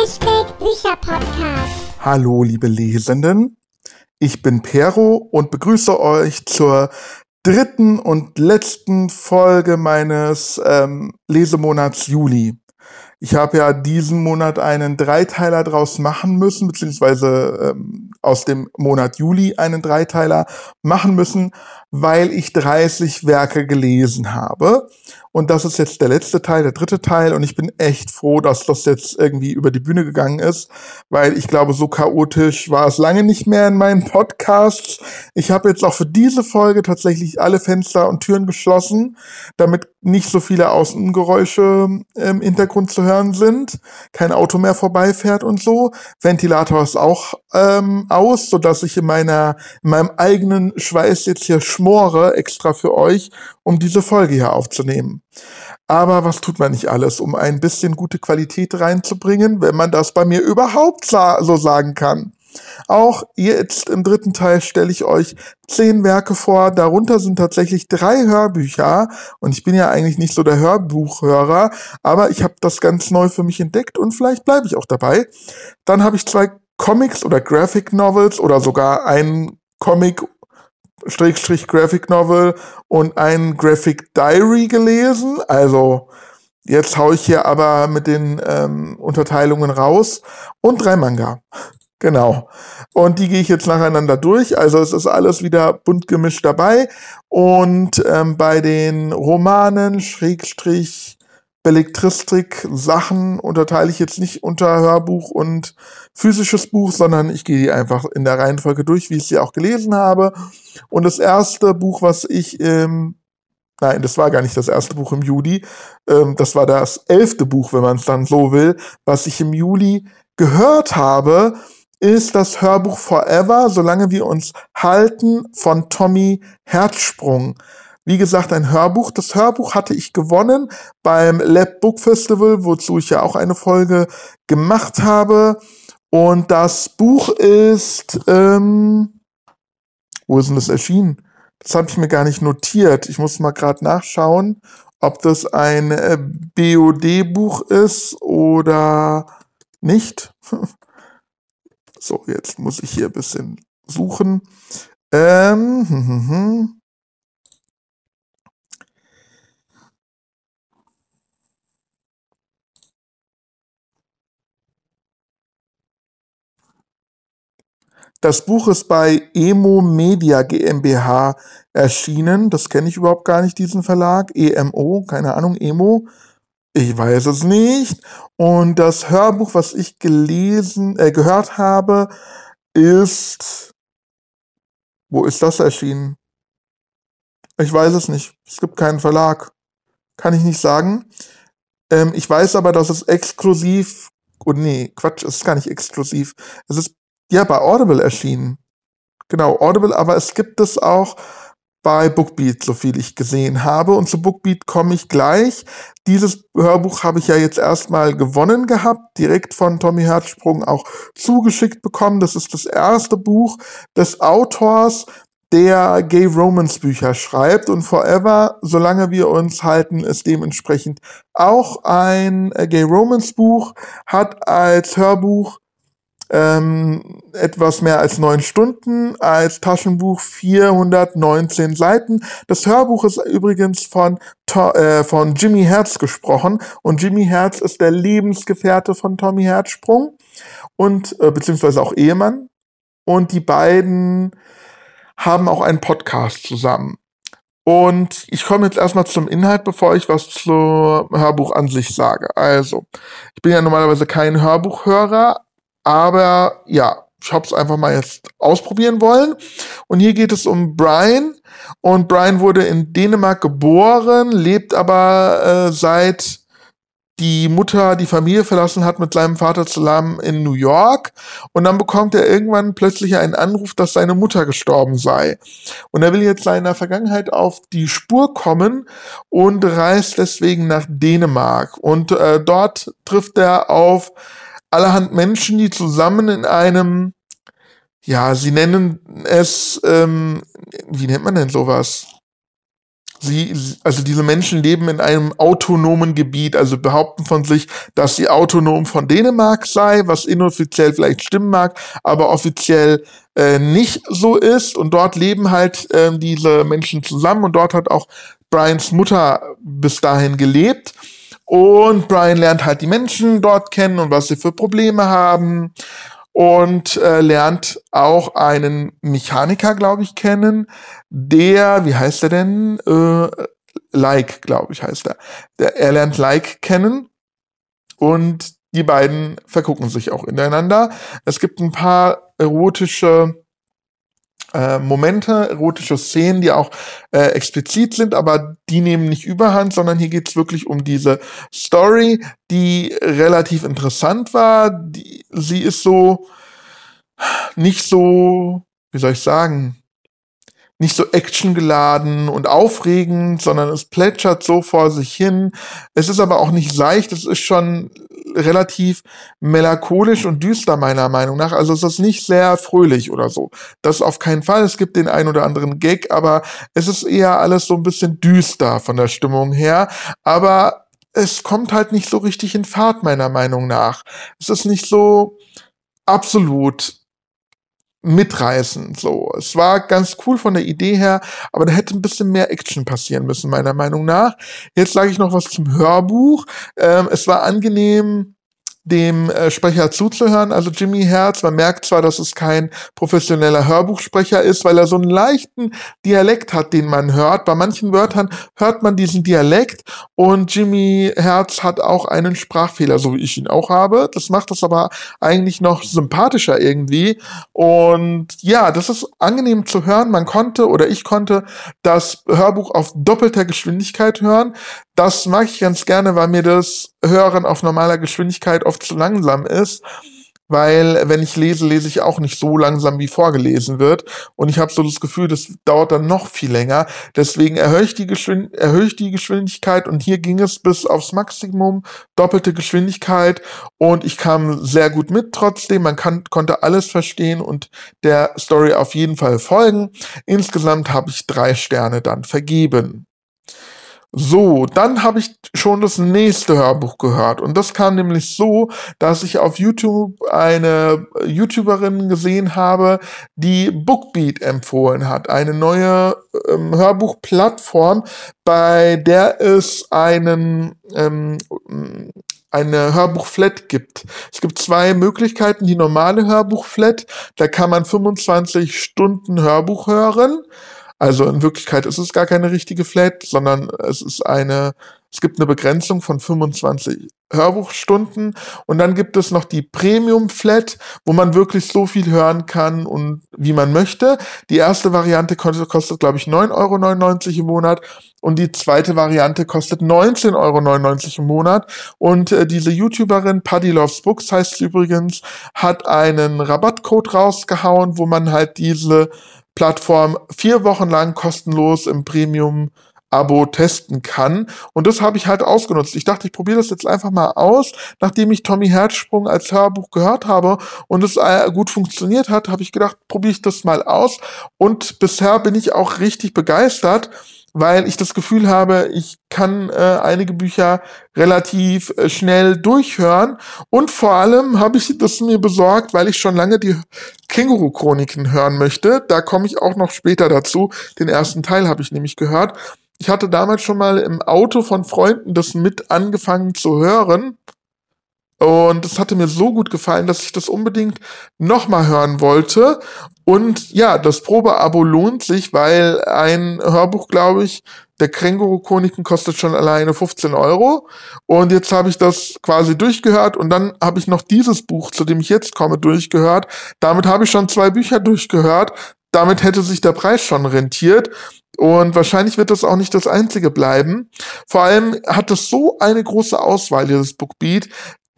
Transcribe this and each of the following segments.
Hashtag Bücherpodcast. Hallo, liebe Lesenden. Ich bin Pero und begrüße euch zur dritten und letzten Folge meines ähm, Lesemonats Juli. Ich habe ja diesen Monat einen Dreiteiler draus machen müssen, beziehungsweise ähm, aus dem Monat Juli einen Dreiteiler machen müssen, weil ich 30 Werke gelesen habe. Und das ist jetzt der letzte Teil, der dritte Teil. Und ich bin echt froh, dass das jetzt irgendwie über die Bühne gegangen ist, weil ich glaube, so chaotisch war es lange nicht mehr in meinen Podcasts. Ich habe jetzt auch für diese Folge tatsächlich alle Fenster und Türen geschlossen, damit nicht so viele Außengeräusche im Hintergrund zu hören sind, kein Auto mehr vorbeifährt und so. Ventilator ist auch ähm, aus, so dass ich in meiner in meinem eigenen Schweiß jetzt hier schmore extra für euch, um diese Folge hier aufzunehmen. Aber was tut man nicht alles, um ein bisschen gute Qualität reinzubringen, wenn man das bei mir überhaupt so sagen kann? Auch jetzt im dritten Teil stelle ich euch zehn Werke vor. Darunter sind tatsächlich drei Hörbücher. Und ich bin ja eigentlich nicht so der Hörbuchhörer, aber ich habe das ganz neu für mich entdeckt und vielleicht bleibe ich auch dabei. Dann habe ich zwei Comics oder Graphic Novels oder sogar einen Comic Strich Graphic Novel und ein Graphic Diary gelesen. Also jetzt hau ich hier aber mit den ähm, Unterteilungen raus und drei Manga. Genau. Und die gehe ich jetzt nacheinander durch. Also es ist alles wieder bunt gemischt dabei. Und ähm, bei den Romanen, Schrägstrich, Belletristik-Sachen unterteile ich jetzt nicht unter Hörbuch und physisches Buch, sondern ich gehe die einfach in der Reihenfolge durch, wie ich sie auch gelesen habe. Und das erste Buch, was ich ähm, Nein, das war gar nicht das erste Buch im Juli. Ähm, das war das elfte Buch, wenn man es dann so will, was ich im Juli gehört habe, ist das Hörbuch Forever, solange wir uns halten, von Tommy Herzsprung. Wie gesagt, ein Hörbuch. Das Hörbuch hatte ich gewonnen beim Lab Book Festival, wozu ich ja auch eine Folge gemacht habe. Und das Buch ist, ähm, wo ist denn das erschienen? Das habe ich mir gar nicht notiert. Ich muss mal gerade nachschauen, ob das ein äh, BOD-Buch ist oder nicht. So, jetzt muss ich hier ein bisschen suchen. Ähm, hm, hm, hm. Das Buch ist bei Emo Media GmbH erschienen. Das kenne ich überhaupt gar nicht, diesen Verlag. EMO, keine Ahnung, Emo. Ich weiß es nicht. Und das Hörbuch, was ich gelesen, äh, gehört habe, ist. Wo ist das erschienen? Ich weiß es nicht. Es gibt keinen Verlag. Kann ich nicht sagen. Ähm, ich weiß aber, dass es exklusiv. Oh nee, Quatsch, es ist gar nicht exklusiv. Es ist ja bei Audible erschienen. Genau, Audible, aber es gibt es auch bei Bookbeat, so viel ich gesehen habe. Und zu Bookbeat komme ich gleich. Dieses Hörbuch habe ich ja jetzt erstmal gewonnen gehabt, direkt von Tommy Herzsprung auch zugeschickt bekommen. Das ist das erste Buch des Autors, der Gay Romance Bücher schreibt und Forever, solange wir uns halten, ist dementsprechend auch ein Gay Romance Buch, hat als Hörbuch ähm, etwas mehr als neun Stunden, als Taschenbuch 419 Seiten. Das Hörbuch ist übrigens von, äh, von Jimmy Herz gesprochen und Jimmy Herz ist der Lebensgefährte von Tommy Herzsprung und äh, beziehungsweise auch Ehemann und die beiden haben auch einen Podcast zusammen. Und ich komme jetzt erstmal zum Inhalt, bevor ich was zum Hörbuch an sich sage. Also, ich bin ja normalerweise kein Hörbuchhörer, aber ja, ich habe es einfach mal jetzt ausprobieren wollen. Und hier geht es um Brian. Und Brian wurde in Dänemark geboren, lebt aber äh, seit die Mutter die Familie verlassen hat mit seinem Vater zusammen in New York. Und dann bekommt er irgendwann plötzlich einen Anruf, dass seine Mutter gestorben sei. Und er will jetzt seiner Vergangenheit auf die Spur kommen und reist deswegen nach Dänemark. Und äh, dort trifft er auf allerhand Menschen, die zusammen in einem, ja, sie nennen es, ähm, wie nennt man denn sowas? Sie, also diese Menschen leben in einem autonomen Gebiet, also behaupten von sich, dass sie autonom von Dänemark sei, was inoffiziell vielleicht stimmen mag, aber offiziell äh, nicht so ist. Und dort leben halt äh, diese Menschen zusammen und dort hat auch Brians Mutter bis dahin gelebt. Und Brian lernt halt die Menschen dort kennen und was sie für Probleme haben und äh, lernt auch einen Mechaniker, glaube ich, kennen, der, wie heißt er denn? Äh, like, glaube ich, heißt er. Der, er lernt Like kennen und die beiden vergucken sich auch ineinander. Es gibt ein paar erotische äh, Momente, erotische Szenen, die auch äh, explizit sind, aber die nehmen nicht überhand, sondern hier geht's wirklich um diese Story, die relativ interessant war. Die, sie ist so nicht so, wie soll ich sagen, nicht so actiongeladen und aufregend, sondern es plätschert so vor sich hin. Es ist aber auch nicht seicht, es ist schon relativ melancholisch und düster meiner Meinung nach. Also es ist nicht sehr fröhlich oder so. Das auf keinen Fall. Es gibt den ein oder anderen Gag, aber es ist eher alles so ein bisschen düster von der Stimmung her. Aber es kommt halt nicht so richtig in Fahrt meiner Meinung nach. Es ist nicht so absolut mitreißen. So, es war ganz cool von der Idee her, aber da hätte ein bisschen mehr Action passieren müssen, meiner Meinung nach. Jetzt sage ich noch was zum Hörbuch. Ähm, es war angenehm, dem äh, Sprecher zuzuhören. Also Jimmy Herz, man merkt zwar, dass es kein professioneller Hörbuchsprecher ist, weil er so einen leichten Dialekt hat, den man hört. Bei manchen Wörtern hört man diesen Dialekt und Jimmy Herz hat auch einen Sprachfehler, so wie ich ihn auch habe. Das macht das aber eigentlich noch sympathischer irgendwie. Und ja, das ist angenehm zu hören. Man konnte oder ich konnte das Hörbuch auf doppelter Geschwindigkeit hören. Das mag ich ganz gerne, weil mir das Hören auf normaler Geschwindigkeit oft zu langsam ist. Weil wenn ich lese, lese ich auch nicht so langsam, wie vorgelesen wird. Und ich habe so das Gefühl, das dauert dann noch viel länger. Deswegen erhöhe ich, die erhöhe ich die Geschwindigkeit und hier ging es bis aufs Maximum, doppelte Geschwindigkeit. Und ich kam sehr gut mit trotzdem. Man kann, konnte alles verstehen und der Story auf jeden Fall folgen. Insgesamt habe ich drei Sterne dann vergeben. So, dann habe ich schon das nächste Hörbuch gehört. Und das kam nämlich so, dass ich auf YouTube eine YouTuberin gesehen habe, die Bookbeat empfohlen hat. Eine neue ähm, Hörbuchplattform, bei der es einen ähm, eine Hörbuchflat gibt. Es gibt zwei Möglichkeiten. Die normale Hörbuchflat, da kann man 25 Stunden Hörbuch hören. Also in Wirklichkeit ist es gar keine richtige Flat, sondern es ist eine, es gibt eine Begrenzung von 25 Hörbuchstunden und dann gibt es noch die Premium Flat, wo man wirklich so viel hören kann und wie man möchte. Die erste Variante kostet, kostet glaube ich, 9,99 Euro im Monat und die zweite Variante kostet 19,99 Euro im Monat. Und äh, diese YouTuberin, Paddy Loves Books heißt sie übrigens, hat einen Rabattcode rausgehauen, wo man halt diese Plattform vier Wochen lang kostenlos im Premium Abo testen kann. Und das habe ich halt ausgenutzt. Ich dachte, ich probiere das jetzt einfach mal aus. Nachdem ich Tommy Herzsprung als Hörbuch gehört habe und es äh, gut funktioniert hat, habe ich gedacht, probiere ich das mal aus. Und bisher bin ich auch richtig begeistert weil ich das Gefühl habe, ich kann äh, einige Bücher relativ äh, schnell durchhören und vor allem habe ich das mir besorgt, weil ich schon lange die Känguru-Chroniken hören möchte. Da komme ich auch noch später dazu. Den ersten Teil habe ich nämlich gehört. Ich hatte damals schon mal im Auto von Freunden das mit angefangen zu hören und es hatte mir so gut gefallen, dass ich das unbedingt nochmal hören wollte. Und ja, das Probeabo lohnt sich, weil ein Hörbuch, glaube ich, der Känguru-Chroniken kostet schon alleine 15 Euro. Und jetzt habe ich das quasi durchgehört und dann habe ich noch dieses Buch, zu dem ich jetzt komme, durchgehört. Damit habe ich schon zwei Bücher durchgehört. Damit hätte sich der Preis schon rentiert. Und wahrscheinlich wird das auch nicht das einzige bleiben. Vor allem hat es so eine große Auswahl, dieses Bookbeat,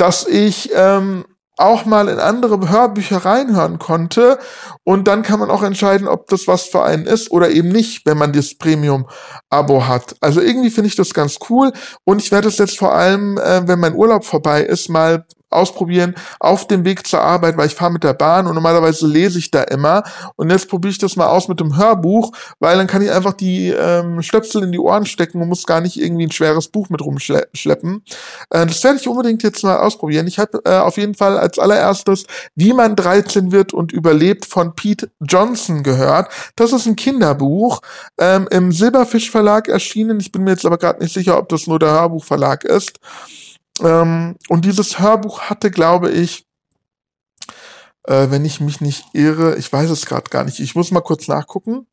dass ich ähm, auch mal in andere Hörbücher reinhören konnte und dann kann man auch entscheiden, ob das was für einen ist oder eben nicht, wenn man das Premium-Abo hat. Also irgendwie finde ich das ganz cool und ich werde es jetzt vor allem, äh, wenn mein Urlaub vorbei ist, mal ausprobieren auf dem Weg zur Arbeit, weil ich fahre mit der Bahn und normalerweise lese ich da immer. Und jetzt probiere ich das mal aus mit dem Hörbuch, weil dann kann ich einfach die ähm, Stöpsel in die Ohren stecken und muss gar nicht irgendwie ein schweres Buch mit rumschleppen. Äh, das werde ich unbedingt jetzt mal ausprobieren. Ich habe äh, auf jeden Fall als allererstes Wie man 13 wird und überlebt von Pete Johnson gehört. Das ist ein Kinderbuch ähm, im Silberfisch Verlag erschienen. Ich bin mir jetzt aber gerade nicht sicher, ob das nur der Hörbuchverlag ist. Ähm, und dieses Hörbuch hatte, glaube ich, äh, wenn ich mich nicht irre, ich weiß es gerade gar nicht, ich muss mal kurz nachgucken.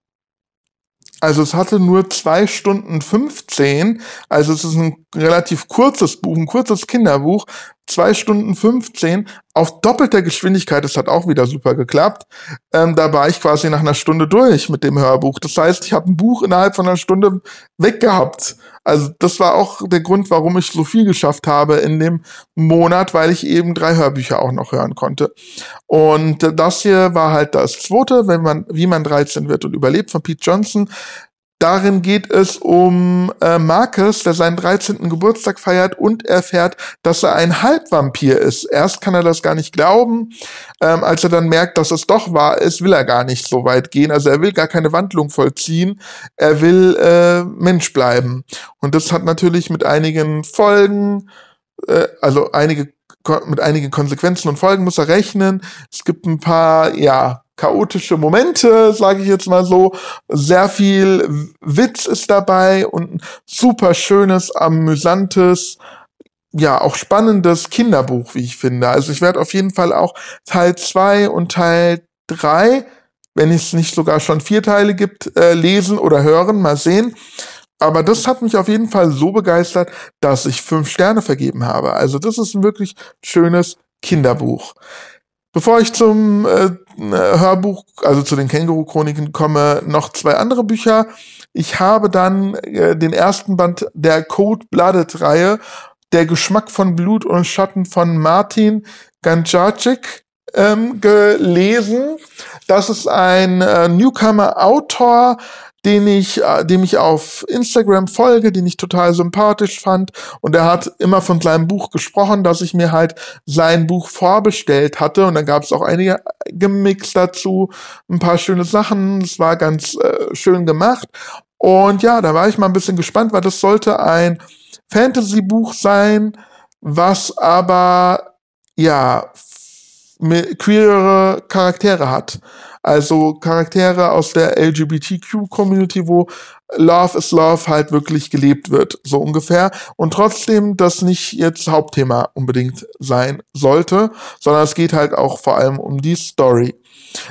Also es hatte nur zwei Stunden 15, also es ist ein relativ kurzes Buch, ein kurzes Kinderbuch, zwei Stunden 15 auf doppelter Geschwindigkeit. Das hat auch wieder super geklappt. Ähm, da war ich quasi nach einer Stunde durch mit dem Hörbuch. Das heißt, ich habe ein Buch innerhalb von einer Stunde weggehabt. Also das war auch der Grund, warum ich so viel geschafft habe in dem Monat, weil ich eben drei Hörbücher auch noch hören konnte. Und das hier war halt das zweite, wenn man, wie man 13 wird und überlebt von Pete Johnson. Darin geht es um äh, Marcus, der seinen 13. Geburtstag feiert und erfährt, dass er ein Halbvampir ist. Erst kann er das gar nicht glauben. Ähm, als er dann merkt, dass es doch wahr ist, will er gar nicht so weit gehen. Also er will gar keine Wandlung vollziehen. Er will äh, Mensch bleiben. Und das hat natürlich mit einigen Folgen, äh, also einige mit einigen Konsequenzen und Folgen muss er rechnen. Es gibt ein paar, ja, chaotische Momente, sage ich jetzt mal so. Sehr viel Witz ist dabei und ein super schönes, amüsantes, ja, auch spannendes Kinderbuch, wie ich finde. Also ich werde auf jeden Fall auch Teil zwei und Teil drei, wenn es nicht sogar schon vier Teile gibt, äh, lesen oder hören, mal sehen. Aber das hat mich auf jeden Fall so begeistert, dass ich fünf Sterne vergeben habe. Also das ist ein wirklich schönes Kinderbuch. Bevor ich zum äh, Hörbuch, also zu den Känguru-Chroniken komme, noch zwei andere Bücher. Ich habe dann äh, den ersten Band der Cold-Blooded-Reihe, Der Geschmack von Blut und Schatten von Martin Ganjacic, ähm, gelesen. Das ist ein äh, Newcomer-Autor, den ich, äh, dem ich auf Instagram folge, den ich total sympathisch fand. Und er hat immer von seinem Buch gesprochen, dass ich mir halt sein Buch vorbestellt hatte. Und dann gab es auch einige gemixt dazu, ein paar schöne Sachen. Es war ganz äh, schön gemacht. Und ja, da war ich mal ein bisschen gespannt, weil das sollte ein Fantasy-Buch sein, was aber ja queere Charaktere hat. Also Charaktere aus der LGBTQ-Community, wo Love is Love halt wirklich gelebt wird, so ungefähr. Und trotzdem das nicht jetzt Hauptthema unbedingt sein sollte, sondern es geht halt auch vor allem um die Story.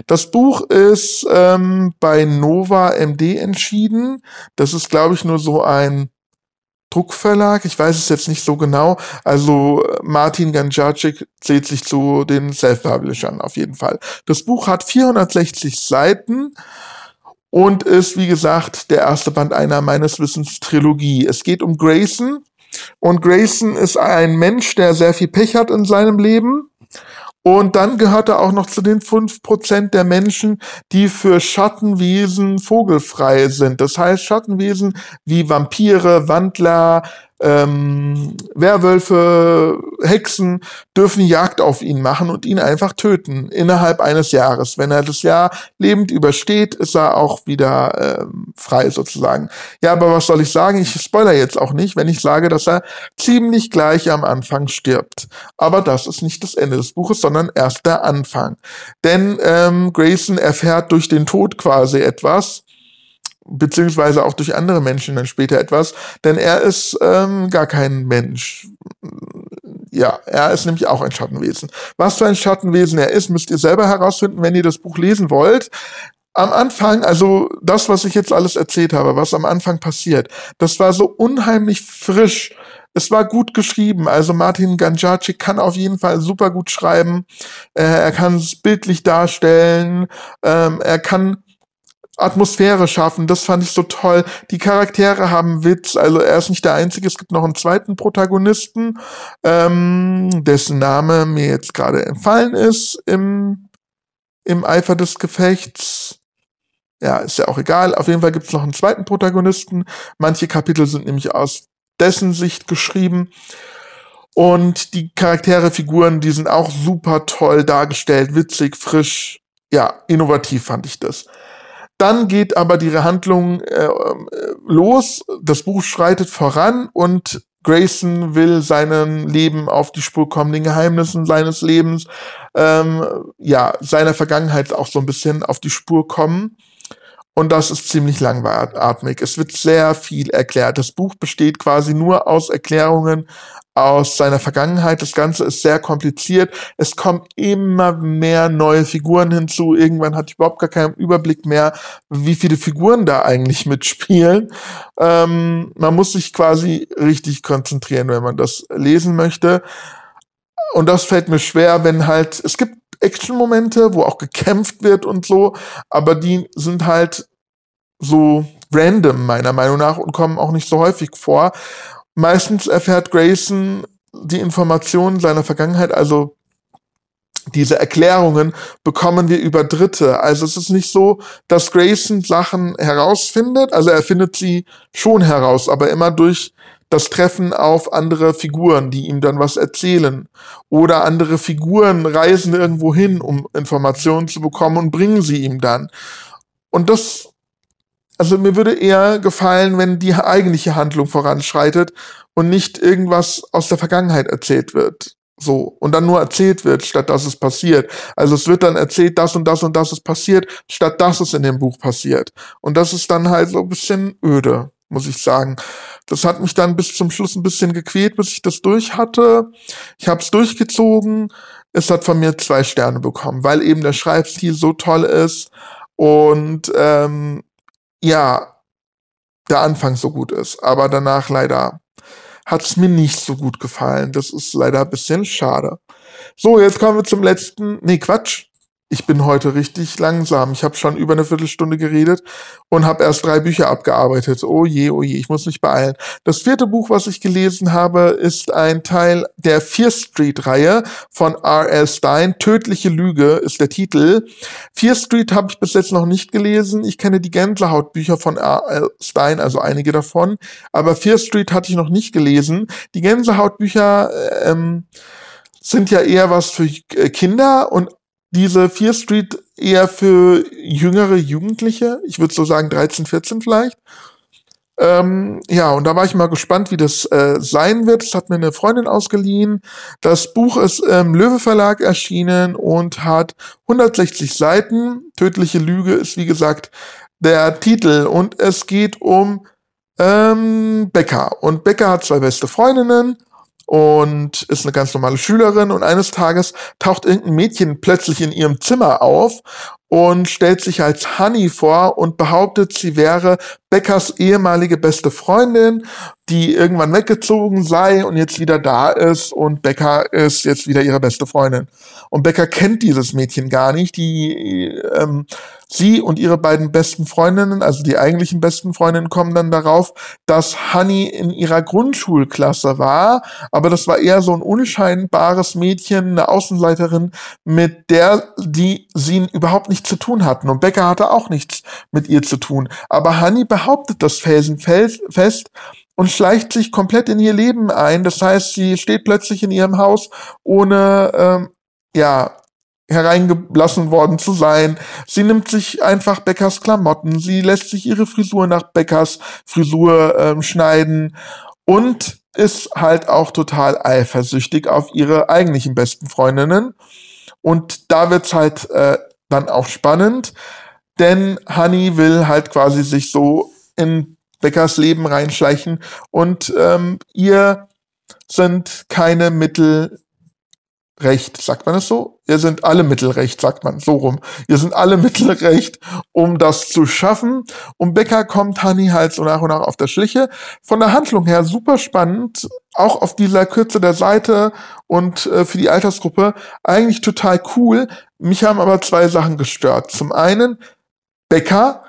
Das Buch ist ähm, bei Nova MD entschieden. Das ist, glaube ich, nur so ein Druckverlag, ich weiß es jetzt nicht so genau. Also Martin Ganjacic zählt sich zu den Self-Publishern auf jeden Fall. Das Buch hat 460 Seiten und ist, wie gesagt, der erste Band einer meines Wissens Trilogie. Es geht um Grayson und Grayson ist ein Mensch, der sehr viel Pech hat in seinem Leben und dann gehört er auch noch zu den fünf Prozent der Menschen, die für Schattenwesen vogelfrei sind. Das heißt, Schattenwesen wie Vampire, Wandler, ähm, Werwölfe, Hexen dürfen Jagd auf ihn machen und ihn einfach töten innerhalb eines Jahres. Wenn er das Jahr lebend übersteht, ist er auch wieder ähm, frei sozusagen. Ja, aber was soll ich sagen? Ich spoiler jetzt auch nicht, wenn ich sage, dass er ziemlich gleich am Anfang stirbt. Aber das ist nicht das Ende des Buches, sondern erst der Anfang. Denn ähm, Grayson erfährt durch den Tod quasi etwas, beziehungsweise auch durch andere Menschen dann später etwas, denn er ist ähm, gar kein Mensch. Ja, er ist nämlich auch ein Schattenwesen. Was für ein Schattenwesen er ist, müsst ihr selber herausfinden, wenn ihr das Buch lesen wollt. Am Anfang, also das, was ich jetzt alles erzählt habe, was am Anfang passiert, das war so unheimlich frisch. Es war gut geschrieben. Also Martin Ganjaci kann auf jeden Fall super gut schreiben. Äh, er kann es bildlich darstellen. Ähm, er kann Atmosphäre schaffen. Das fand ich so toll. Die Charaktere haben Witz. Also er ist nicht der Einzige. Es gibt noch einen zweiten Protagonisten, ähm, dessen Name mir jetzt gerade entfallen ist im, im Eifer des Gefechts. Ja, ist ja auch egal. Auf jeden Fall gibt es noch einen zweiten Protagonisten. Manche Kapitel sind nämlich aus dessen Sicht geschrieben. Und die Charaktere, Figuren, die sind auch super toll dargestellt, witzig, frisch, ja, innovativ fand ich das. Dann geht aber die Handlung äh, los, das Buch schreitet voran und Grayson will seinem Leben auf die Spur kommen, den Geheimnissen seines Lebens, ähm, ja, seiner Vergangenheit auch so ein bisschen auf die Spur kommen. Und das ist ziemlich langatmig. Es wird sehr viel erklärt. Das Buch besteht quasi nur aus Erklärungen aus seiner Vergangenheit. Das Ganze ist sehr kompliziert. Es kommen immer mehr neue Figuren hinzu. Irgendwann hatte ich überhaupt gar keinen Überblick mehr, wie viele Figuren da eigentlich mitspielen. Ähm, man muss sich quasi richtig konzentrieren, wenn man das lesen möchte. Und das fällt mir schwer, wenn halt, es gibt Action-Momente, wo auch gekämpft wird und so, aber die sind halt so random meiner Meinung nach und kommen auch nicht so häufig vor. Meistens erfährt Grayson die Informationen seiner Vergangenheit, also diese Erklärungen bekommen wir über Dritte. Also es ist nicht so, dass Grayson Sachen herausfindet, also er findet sie schon heraus, aber immer durch das Treffen auf andere Figuren, die ihm dann was erzählen. Oder andere Figuren reisen irgendwo hin, um Informationen zu bekommen und bringen sie ihm dann. Und das, also mir würde eher gefallen, wenn die eigentliche Handlung voranschreitet und nicht irgendwas aus der Vergangenheit erzählt wird. So. Und dann nur erzählt wird, statt dass es passiert. Also es wird dann erzählt, das und das und das ist passiert, statt dass es in dem Buch passiert. Und das ist dann halt so ein bisschen öde muss ich sagen. Das hat mich dann bis zum Schluss ein bisschen gequält, bis ich das durch hatte. Ich habe es durchgezogen. Es hat von mir zwei Sterne bekommen, weil eben der Schreibstil so toll ist und ähm, ja, der Anfang so gut ist. Aber danach leider hat es mir nicht so gut gefallen. Das ist leider ein bisschen schade. So, jetzt kommen wir zum letzten. Nee, Quatsch ich bin heute richtig langsam. Ich habe schon über eine Viertelstunde geredet und habe erst drei Bücher abgearbeitet. Oh je, oh je, ich muss mich beeilen. Das vierte Buch, was ich gelesen habe, ist ein Teil der Fear Street-Reihe von R.L. Stein. Tödliche Lüge ist der Titel. Fear Street habe ich bis jetzt noch nicht gelesen. Ich kenne die Gänsehautbücher von R.L. Stein, also einige davon. Aber Fear Street hatte ich noch nicht gelesen. Die Gänsehautbücher ähm, sind ja eher was für Kinder und diese Fear Street eher für jüngere Jugendliche. Ich würde so sagen 13, 14 vielleicht. Ähm, ja, und da war ich mal gespannt, wie das äh, sein wird. Das hat mir eine Freundin ausgeliehen. Das Buch ist im Löwe Verlag erschienen und hat 160 Seiten. Tödliche Lüge ist, wie gesagt, der Titel. Und es geht um ähm, Becker. Und Becker hat zwei beste Freundinnen und ist eine ganz normale Schülerin. Und eines Tages taucht irgendein Mädchen plötzlich in ihrem Zimmer auf und stellt sich als Honey vor und behauptet, sie wäre Beckers ehemalige beste Freundin, die irgendwann weggezogen sei und jetzt wieder da ist und Becker ist jetzt wieder ihre beste Freundin. Und Becker kennt dieses Mädchen gar nicht. Die, ähm, sie und ihre beiden besten Freundinnen, also die eigentlichen besten Freundinnen, kommen dann darauf, dass Honey in ihrer Grundschulklasse war, aber das war eher so ein unscheinbares Mädchen, eine Außenseiterin, mit der die sie überhaupt nichts zu tun hatten. Und Becker hatte auch nichts mit ihr zu tun. Aber Honey behauptet das felsenfest und schleicht sich komplett in ihr Leben ein. Das heißt, sie steht plötzlich in ihrem Haus, ohne ähm, ja hereingelassen worden zu sein. Sie nimmt sich einfach Beckers Klamotten, sie lässt sich ihre Frisur nach Beckers Frisur ähm, schneiden und ist halt auch total eifersüchtig auf ihre eigentlichen besten Freundinnen. Und da wird's halt äh, dann auch spannend, denn Honey will halt quasi sich so in Beckers Leben reinschleichen und ähm, ihr sind keine Mittel recht, sagt man es so? Ihr sind alle Mittelrecht, sagt man so rum. Ihr sind alle Mittelrecht, um das zu schaffen. Und Becker kommt Honey halt so nach und nach auf der Schliche. Von der Handlung her super spannend, auch auf dieser Kürze der Seite und äh, für die Altersgruppe eigentlich total cool. Mich haben aber zwei Sachen gestört. Zum einen Becker,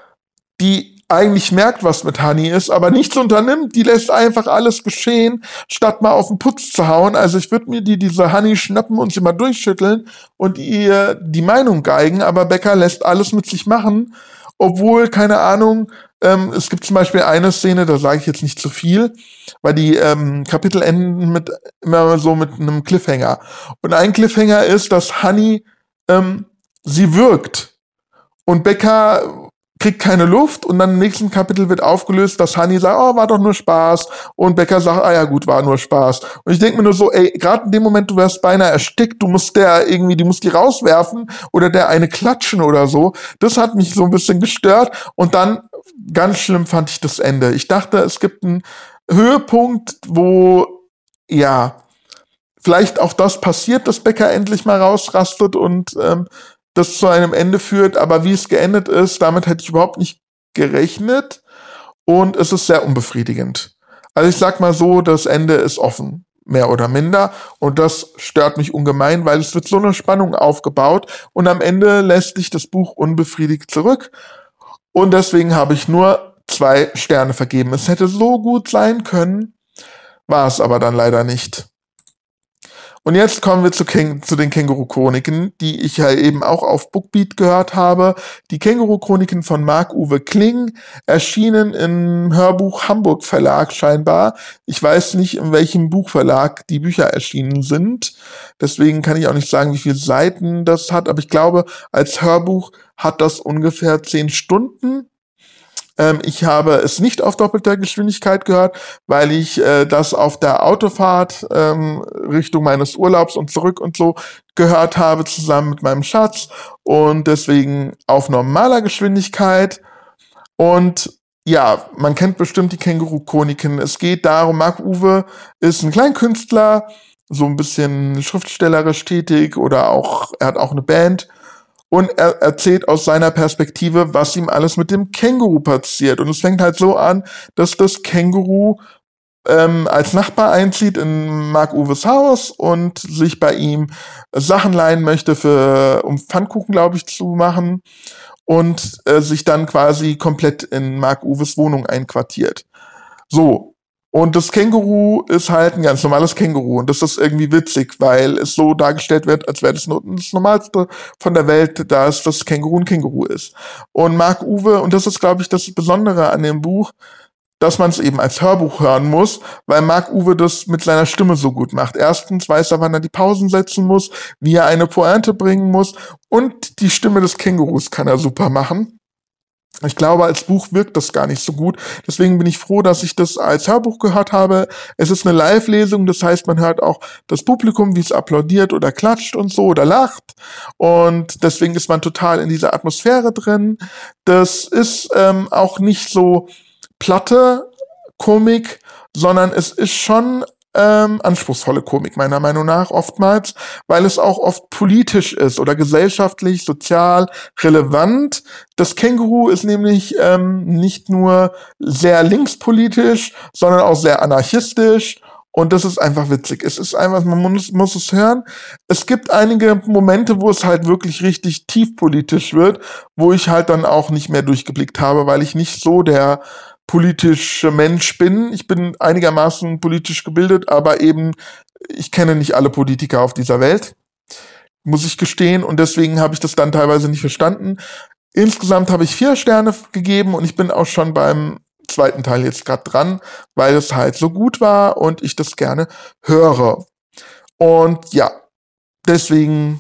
die eigentlich merkt, was mit Honey ist, aber nichts unternimmt. Die lässt einfach alles geschehen, statt mal auf den Putz zu hauen. Also ich würde mir die diese Honey schnappen und sie mal durchschütteln und ihr die Meinung geigen, aber Becker lässt alles mit sich machen, obwohl, keine Ahnung, Ähm, es gibt zum Beispiel eine Szene, da sage ich jetzt nicht zu viel, weil die ähm, Kapitel enden mit immer so mit einem Cliffhanger. Und ein Cliffhanger ist, dass Honey ähm, sie wirkt. Und Becca kriegt keine Luft und dann im nächsten Kapitel wird aufgelöst, dass Honey sagt, oh, war doch nur Spaß und Becker sagt, ah ja gut, war nur Spaß. Und ich denke mir nur so, ey, gerade in dem Moment, du wärst beinahe erstickt, du musst der irgendwie, die musst die rauswerfen oder der eine klatschen oder so. Das hat mich so ein bisschen gestört und dann ganz schlimm fand ich das Ende. Ich dachte, es gibt einen Höhepunkt, wo ja, vielleicht auch das passiert, dass Becker endlich mal rausrastet und ähm, das zu einem Ende führt, aber wie es geendet ist, damit hätte ich überhaupt nicht gerechnet und es ist sehr unbefriedigend. Also ich sag mal so, das Ende ist offen, mehr oder minder und das stört mich ungemein, weil es wird so eine Spannung aufgebaut und am Ende lässt sich das Buch unbefriedigt zurück und deswegen habe ich nur zwei Sterne vergeben. Es hätte so gut sein können, war es aber dann leider nicht. Und jetzt kommen wir zu, Ken zu den Känguru-Chroniken, die ich ja eben auch auf Bookbeat gehört habe. Die Känguru-Chroniken von Marc-Uwe Kling erschienen im Hörbuch Hamburg Verlag scheinbar. Ich weiß nicht, in welchem Buchverlag die Bücher erschienen sind. Deswegen kann ich auch nicht sagen, wie viele Seiten das hat. Aber ich glaube, als Hörbuch hat das ungefähr zehn Stunden. Ähm, ich habe es nicht auf doppelter Geschwindigkeit gehört, weil ich äh, das auf der Autofahrt ähm, Richtung meines Urlaubs und zurück und so gehört habe, zusammen mit meinem Schatz. Und deswegen auf normaler Geschwindigkeit. Und ja, man kennt bestimmt die Känguru-Chroniken. Es geht darum, Marc Uwe ist ein Kleinkünstler, so ein bisschen schriftstellerisch tätig oder auch, er hat auch eine Band und er erzählt aus seiner Perspektive, was ihm alles mit dem Känguru passiert. Und es fängt halt so an, dass das Känguru ähm, als Nachbar einzieht in Mark-Uwes Haus und sich bei ihm Sachen leihen möchte, für, um Pfannkuchen, glaube ich, zu machen. Und äh, sich dann quasi komplett in Mark-Uwes Wohnung einquartiert. So, und das Känguru ist halt ein ganz normales Känguru. Und das ist irgendwie witzig, weil es so dargestellt wird, als wäre das nur das Normalste von der Welt, da es das Känguru ein Känguru ist. Und Mark Uwe, und das ist, glaube ich, das Besondere an dem Buch, dass man es eben als Hörbuch hören muss, weil Mark Uwe das mit seiner Stimme so gut macht. Erstens weiß er, wann er die Pausen setzen muss, wie er eine Pointe bringen muss und die Stimme des Kängurus kann er super machen. Ich glaube, als Buch wirkt das gar nicht so gut. Deswegen bin ich froh, dass ich das als Hörbuch gehört habe. Es ist eine Live-Lesung, das heißt, man hört auch das Publikum, wie es applaudiert oder klatscht und so oder lacht. Und deswegen ist man total in dieser Atmosphäre drin. Das ist ähm, auch nicht so platte Komik, sondern es ist schon ähm, anspruchsvolle Komik meiner Meinung nach oftmals, weil es auch oft politisch ist oder gesellschaftlich, sozial relevant. Das Känguru ist nämlich ähm, nicht nur sehr linkspolitisch, sondern auch sehr anarchistisch und das ist einfach witzig. Es ist einfach, man muss, muss es hören. Es gibt einige Momente, wo es halt wirklich richtig tiefpolitisch wird, wo ich halt dann auch nicht mehr durchgeblickt habe, weil ich nicht so der politische Mensch bin. Ich bin einigermaßen politisch gebildet, aber eben ich kenne nicht alle Politiker auf dieser Welt, muss ich gestehen. Und deswegen habe ich das dann teilweise nicht verstanden. Insgesamt habe ich vier Sterne gegeben und ich bin auch schon beim zweiten Teil jetzt gerade dran, weil es halt so gut war und ich das gerne höre. Und ja, deswegen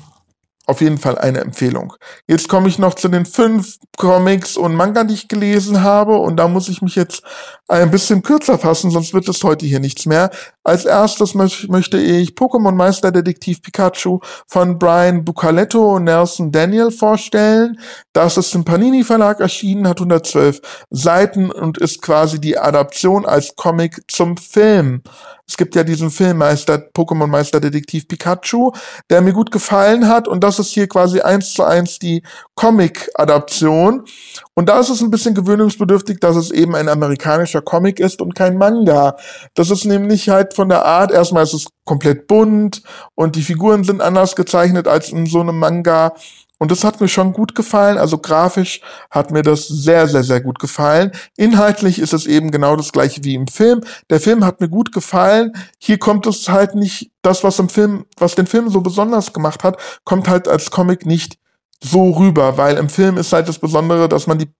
auf jeden Fall eine Empfehlung. Jetzt komme ich noch zu den fünf Comics und Manga, die ich gelesen habe. Und da muss ich mich jetzt ein bisschen kürzer fassen, sonst wird es heute hier nichts mehr. Als erstes möchte ich Pokémon Meister Detektiv Pikachu von Brian Bucaletto und Nelson Daniel vorstellen. Das ist im Panini Verlag erschienen, hat 112 Seiten und ist quasi die Adaption als Comic zum Film. Es gibt ja diesen Film Meister, Pokémon Meister Detektiv Pikachu, der mir gut gefallen hat und das ist hier quasi eins zu eins die Comic-Adaption. Und da ist es ein bisschen gewöhnungsbedürftig, dass es eben ein amerikanischer Comic ist und kein Manga. Das ist nämlich halt von der Art, erstmal ist es komplett bunt und die Figuren sind anders gezeichnet als in so einem Manga. Und das hat mir schon gut gefallen. Also grafisch hat mir das sehr, sehr, sehr gut gefallen. Inhaltlich ist es eben genau das gleiche wie im Film. Der Film hat mir gut gefallen. Hier kommt es halt nicht, das, was im Film, was den Film so besonders gemacht hat, kommt halt als Comic nicht so rüber, weil im Film ist halt das Besondere, dass man die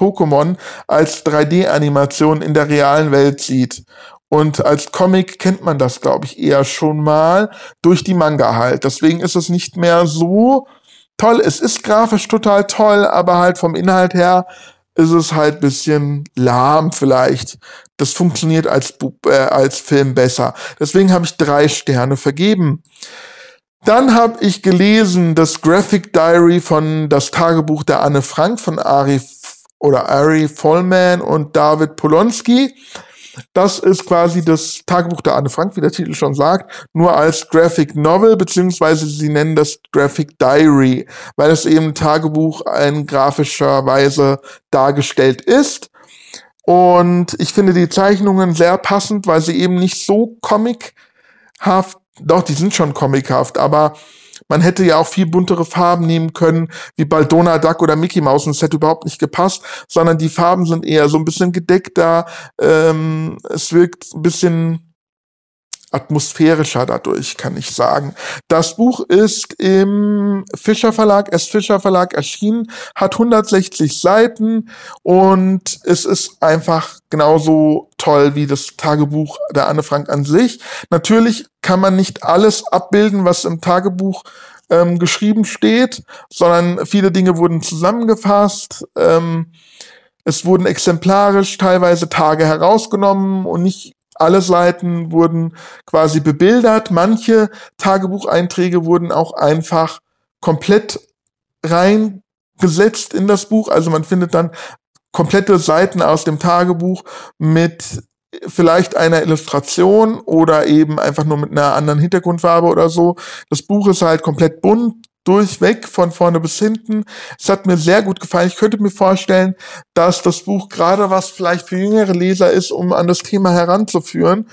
Pokémon als 3D-Animation in der realen Welt sieht. Und als Comic kennt man das, glaube ich, eher schon mal durch die Manga halt. Deswegen ist es nicht mehr so toll. Es ist grafisch total toll, aber halt vom Inhalt her ist es halt bisschen lahm vielleicht. Das funktioniert als, äh, als Film besser. Deswegen habe ich drei Sterne vergeben. Dann habe ich gelesen das Graphic Diary von das Tagebuch der Anne Frank von Ari oder Ari Vollman und David Polonski. Das ist quasi das Tagebuch der Anne Frank, wie der Titel schon sagt, nur als Graphic Novel, beziehungsweise sie nennen das Graphic Diary, weil es eben Tagebuch in grafischer Weise dargestellt ist. Und ich finde die Zeichnungen sehr passend, weil sie eben nicht so comichaft, doch, die sind schon comichaft, aber man hätte ja auch viel buntere Farben nehmen können, wie Baldona Duck oder Mickey Mouse, und es hätte überhaupt nicht gepasst, sondern die Farben sind eher so ein bisschen gedeckter. Ähm, es wirkt ein bisschen atmosphärischer dadurch, kann ich sagen. Das Buch ist im Fischer Verlag, S. Fischer Verlag erschienen, hat 160 Seiten und es ist einfach genauso toll wie das Tagebuch der Anne Frank an sich. Natürlich kann man nicht alles abbilden, was im Tagebuch ähm, geschrieben steht, sondern viele Dinge wurden zusammengefasst. Ähm, es wurden exemplarisch teilweise Tage herausgenommen und nicht alle Seiten wurden quasi bebildert. Manche Tagebucheinträge wurden auch einfach komplett reingesetzt in das Buch. Also man findet dann komplette Seiten aus dem Tagebuch mit vielleicht einer Illustration oder eben einfach nur mit einer anderen Hintergrundfarbe oder so. Das Buch ist halt komplett bunt durchweg von vorne bis hinten. Es hat mir sehr gut gefallen. Ich könnte mir vorstellen, dass das Buch gerade was vielleicht für jüngere Leser ist, um an das Thema heranzuführen.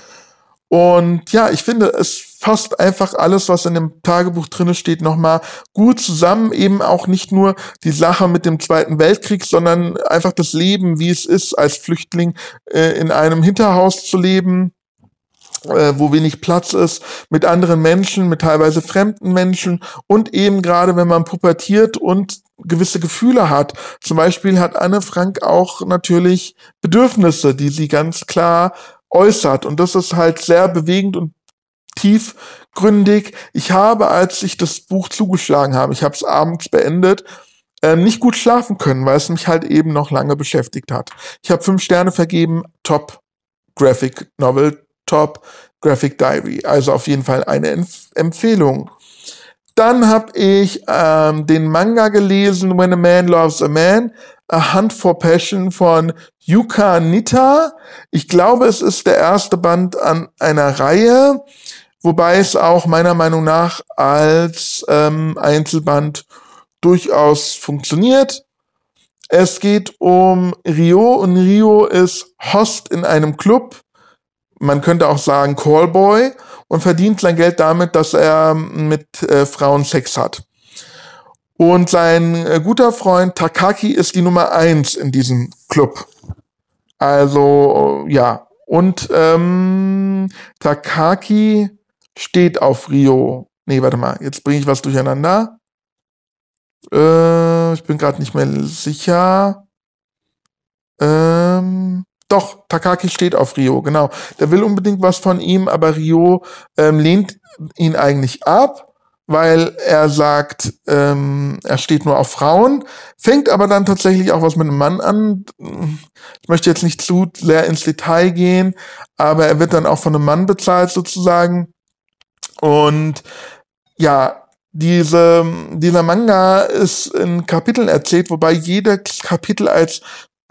Und ja, ich finde, es fasst einfach alles, was in dem Tagebuch drinne steht, nochmal gut zusammen. Eben auch nicht nur die Sache mit dem Zweiten Weltkrieg, sondern einfach das Leben, wie es ist, als Flüchtling äh, in einem Hinterhaus zu leben äh, wo wenig Platz ist, mit anderen Menschen, mit teilweise fremden Menschen und eben gerade wenn man pubertiert und gewisse Gefühle hat. Zum Beispiel hat Anne Frank auch natürlich Bedürfnisse, die sie ganz klar äußert. Und das ist halt sehr bewegend und tiefgründig. Ich habe, als ich das Buch zugeschlagen habe, ich habe es abends beendet, äh, nicht gut schlafen können, weil es mich halt eben noch lange beschäftigt hat. Ich habe fünf Sterne vergeben, top Graphic Novel, Top Graphic Diary. Also auf jeden Fall eine Empf Empfehlung. Dann habe ich ähm, den Manga gelesen, When a Man Loves a Man, A Hunt for Passion von Yuka Nita. Ich glaube, es ist der erste Band an einer Reihe, wobei es auch meiner Meinung nach als ähm, Einzelband durchaus funktioniert. Es geht um Rio und Rio ist Host in einem Club man könnte auch sagen Callboy und verdient sein Geld damit, dass er mit äh, Frauen Sex hat. Und sein äh, guter Freund Takaki ist die Nummer eins in diesem Club. Also ja, und ähm, Takaki steht auf Rio. Nee, warte mal, jetzt bringe ich was durcheinander. Äh, ich bin gerade nicht mehr sicher. Ähm, doch, Takaki steht auf Rio, genau. Der will unbedingt was von ihm, aber Rio ähm, lehnt ihn eigentlich ab, weil er sagt, ähm, er steht nur auf Frauen, fängt aber dann tatsächlich auch was mit einem Mann an. Ich möchte jetzt nicht zu sehr ins Detail gehen, aber er wird dann auch von einem Mann bezahlt sozusagen. Und ja, diese, dieser Manga ist in Kapiteln erzählt, wobei jedes Kapitel als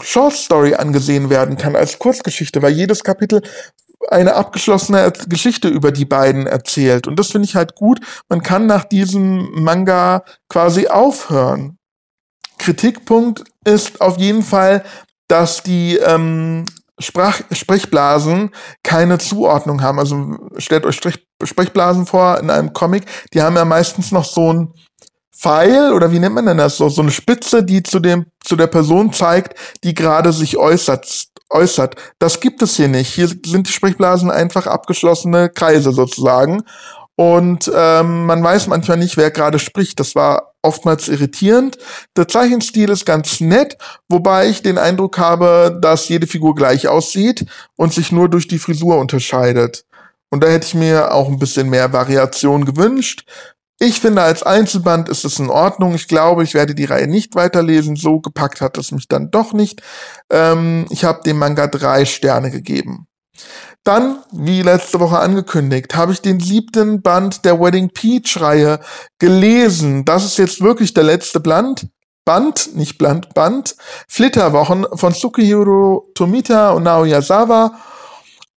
Short Story angesehen werden kann, als Kurzgeschichte, weil jedes Kapitel eine abgeschlossene Geschichte über die beiden erzählt. Und das finde ich halt gut. Man kann nach diesem Manga quasi aufhören. Kritikpunkt ist auf jeden Fall, dass die ähm, Sprach Sprechblasen keine Zuordnung haben. Also stellt euch Sprechblasen vor in einem Comic, die haben ja meistens noch so ein Pfeil oder wie nennt man denn das so, so eine Spitze, die zu dem, zu der Person zeigt, die gerade sich äußert, äußert. Das gibt es hier nicht. Hier sind die Sprechblasen einfach abgeschlossene Kreise sozusagen. Und ähm, man weiß manchmal nicht, wer gerade spricht. Das war oftmals irritierend. Der Zeichenstil ist ganz nett, wobei ich den Eindruck habe, dass jede Figur gleich aussieht und sich nur durch die Frisur unterscheidet. Und da hätte ich mir auch ein bisschen mehr Variation gewünscht. Ich finde, als Einzelband ist es in Ordnung. Ich glaube, ich werde die Reihe nicht weiterlesen. So gepackt hat es mich dann doch nicht. Ähm, ich habe dem Manga drei Sterne gegeben. Dann, wie letzte Woche angekündigt, habe ich den siebten Band der Wedding Peach Reihe gelesen. Das ist jetzt wirklich der letzte Band. Band, nicht Band, Band. Flitterwochen von Tsukihiro Tomita und Naoya Sawa.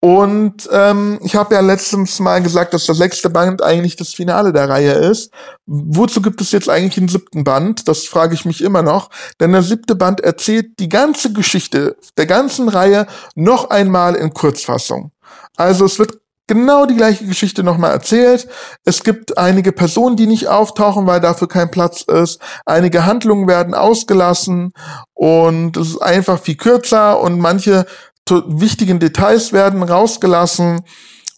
Und ähm, ich habe ja letztens mal gesagt, dass das sechste Band eigentlich das Finale der Reihe ist. Wozu gibt es jetzt eigentlich einen siebten Band? Das frage ich mich immer noch. Denn der siebte Band erzählt die ganze Geschichte der ganzen Reihe noch einmal in Kurzfassung. Also es wird genau die gleiche Geschichte nochmal erzählt. Es gibt einige Personen, die nicht auftauchen, weil dafür kein Platz ist. Einige Handlungen werden ausgelassen und es ist einfach viel kürzer und manche wichtigen Details werden rausgelassen.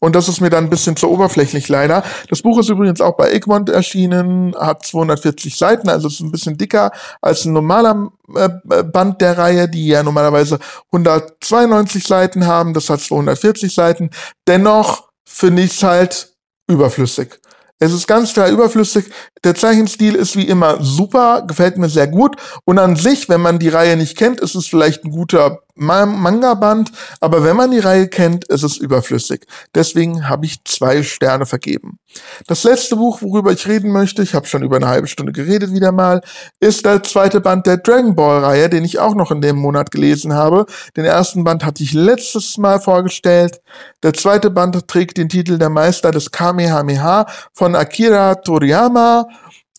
Und das ist mir dann ein bisschen zu oberflächlich leider. Das Buch ist übrigens auch bei Egmont erschienen, hat 240 Seiten, also ist ein bisschen dicker als ein normaler äh, Band der Reihe, die ja normalerweise 192 Seiten haben. Das hat 240 Seiten. Dennoch finde ich es halt überflüssig. Es ist ganz klar überflüssig. Der Zeichenstil ist wie immer super, gefällt mir sehr gut. Und an sich, wenn man die Reihe nicht kennt, ist es vielleicht ein guter Manga-Band, aber wenn man die Reihe kennt, ist es überflüssig. Deswegen habe ich zwei Sterne vergeben. Das letzte Buch, worüber ich reden möchte, ich habe schon über eine halbe Stunde geredet wieder mal, ist der zweite Band der Dragon Ball-Reihe, den ich auch noch in dem Monat gelesen habe. Den ersten Band hatte ich letztes Mal vorgestellt. Der zweite Band trägt den Titel Der Meister des Kamehameha von Akira Toriyama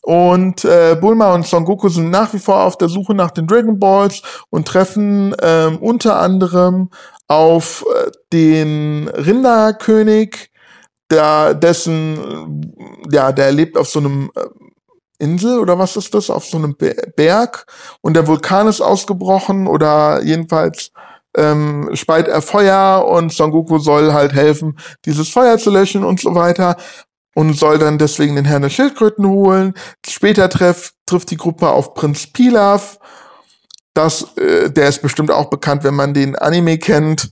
und äh, Bulma und Son Goku sind nach wie vor auf der Suche nach den Dragon Balls und treffen ähm, unter anderem auf äh, den Rinderkönig, der dessen, ja, der lebt auf so einem äh, Insel oder was ist das, auf so einem Berg. Und der Vulkan ist ausgebrochen oder jedenfalls ähm, speit er Feuer und Son Goku soll halt helfen, dieses Feuer zu löschen und so weiter und soll dann deswegen den Herrn der Schildkröten holen. Später treff, trifft die Gruppe auf Prinz Pilaf. Das, äh, der ist bestimmt auch bekannt, wenn man den Anime kennt.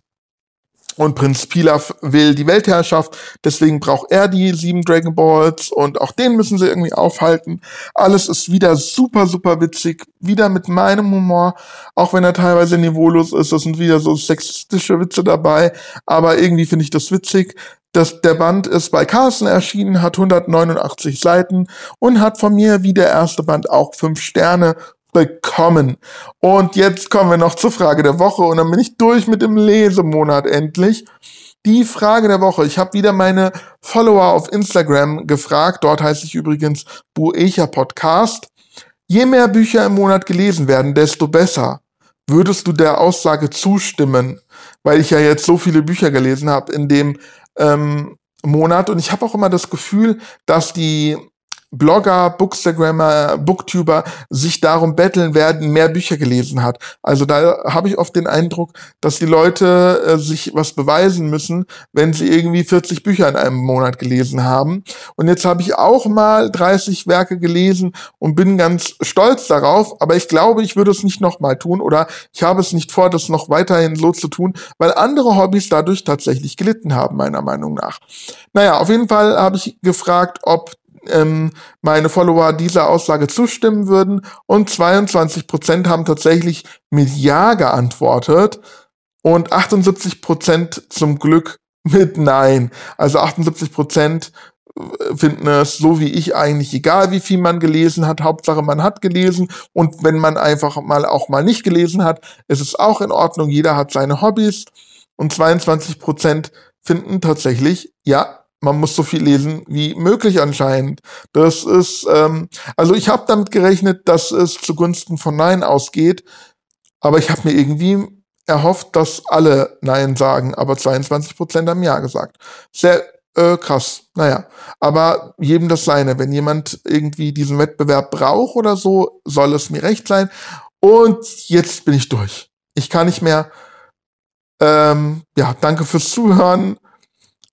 Und Prinz Pilaf will die Weltherrschaft, deswegen braucht er die sieben Dragon Balls und auch den müssen sie irgendwie aufhalten. Alles ist wieder super, super witzig, wieder mit meinem Humor, auch wenn er teilweise niveaulos ist. Das sind wieder so sexistische Witze dabei, aber irgendwie finde ich das witzig. Das, der Band ist bei Carlsen erschienen, hat 189 Seiten und hat von mir wie der erste Band auch fünf Sterne bekommen. Und jetzt kommen wir noch zur Frage der Woche und dann bin ich durch mit dem Lesemonat endlich. Die Frage der Woche. Ich habe wieder meine Follower auf Instagram gefragt. Dort heiße ich übrigens Buecha Podcast. Je mehr Bücher im Monat gelesen werden, desto besser. Würdest du der Aussage zustimmen? Weil ich ja jetzt so viele Bücher gelesen habe in dem ähm, Monat. Und ich habe auch immer das Gefühl, dass die Blogger, Bookstagrammer, Booktuber sich darum betteln werden, mehr Bücher gelesen hat. Also da habe ich oft den Eindruck, dass die Leute äh, sich was beweisen müssen, wenn sie irgendwie 40 Bücher in einem Monat gelesen haben. Und jetzt habe ich auch mal 30 Werke gelesen und bin ganz stolz darauf, aber ich glaube, ich würde es nicht nochmal tun oder ich habe es nicht vor, das noch weiterhin so zu tun, weil andere Hobbys dadurch tatsächlich gelitten haben, meiner Meinung nach. Naja, auf jeden Fall habe ich gefragt, ob ähm, meine Follower dieser Aussage zustimmen würden und 22 Prozent haben tatsächlich mit Ja geantwortet und 78 Prozent zum Glück mit Nein. Also 78 Prozent äh, finden es so wie ich eigentlich egal, wie viel man gelesen hat. Hauptsache, man hat gelesen. Und wenn man einfach mal auch mal nicht gelesen hat, ist es auch in Ordnung. Jeder hat seine Hobbys. Und 22 Prozent finden tatsächlich, ja, man muss so viel lesen wie möglich anscheinend. Das ist, ähm, also ich habe damit gerechnet, dass es zugunsten von Nein ausgeht, aber ich habe mir irgendwie erhofft, dass alle Nein sagen, aber 22 Prozent haben Ja gesagt. Sehr äh, krass. Naja, aber jedem das seine. Wenn jemand irgendwie diesen Wettbewerb braucht oder so, soll es mir recht sein. Und jetzt bin ich durch. Ich kann nicht mehr. Ähm, ja, danke fürs Zuhören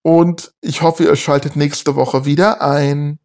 und ich hoffe, ihr schaltet nächste Woche wieder ein.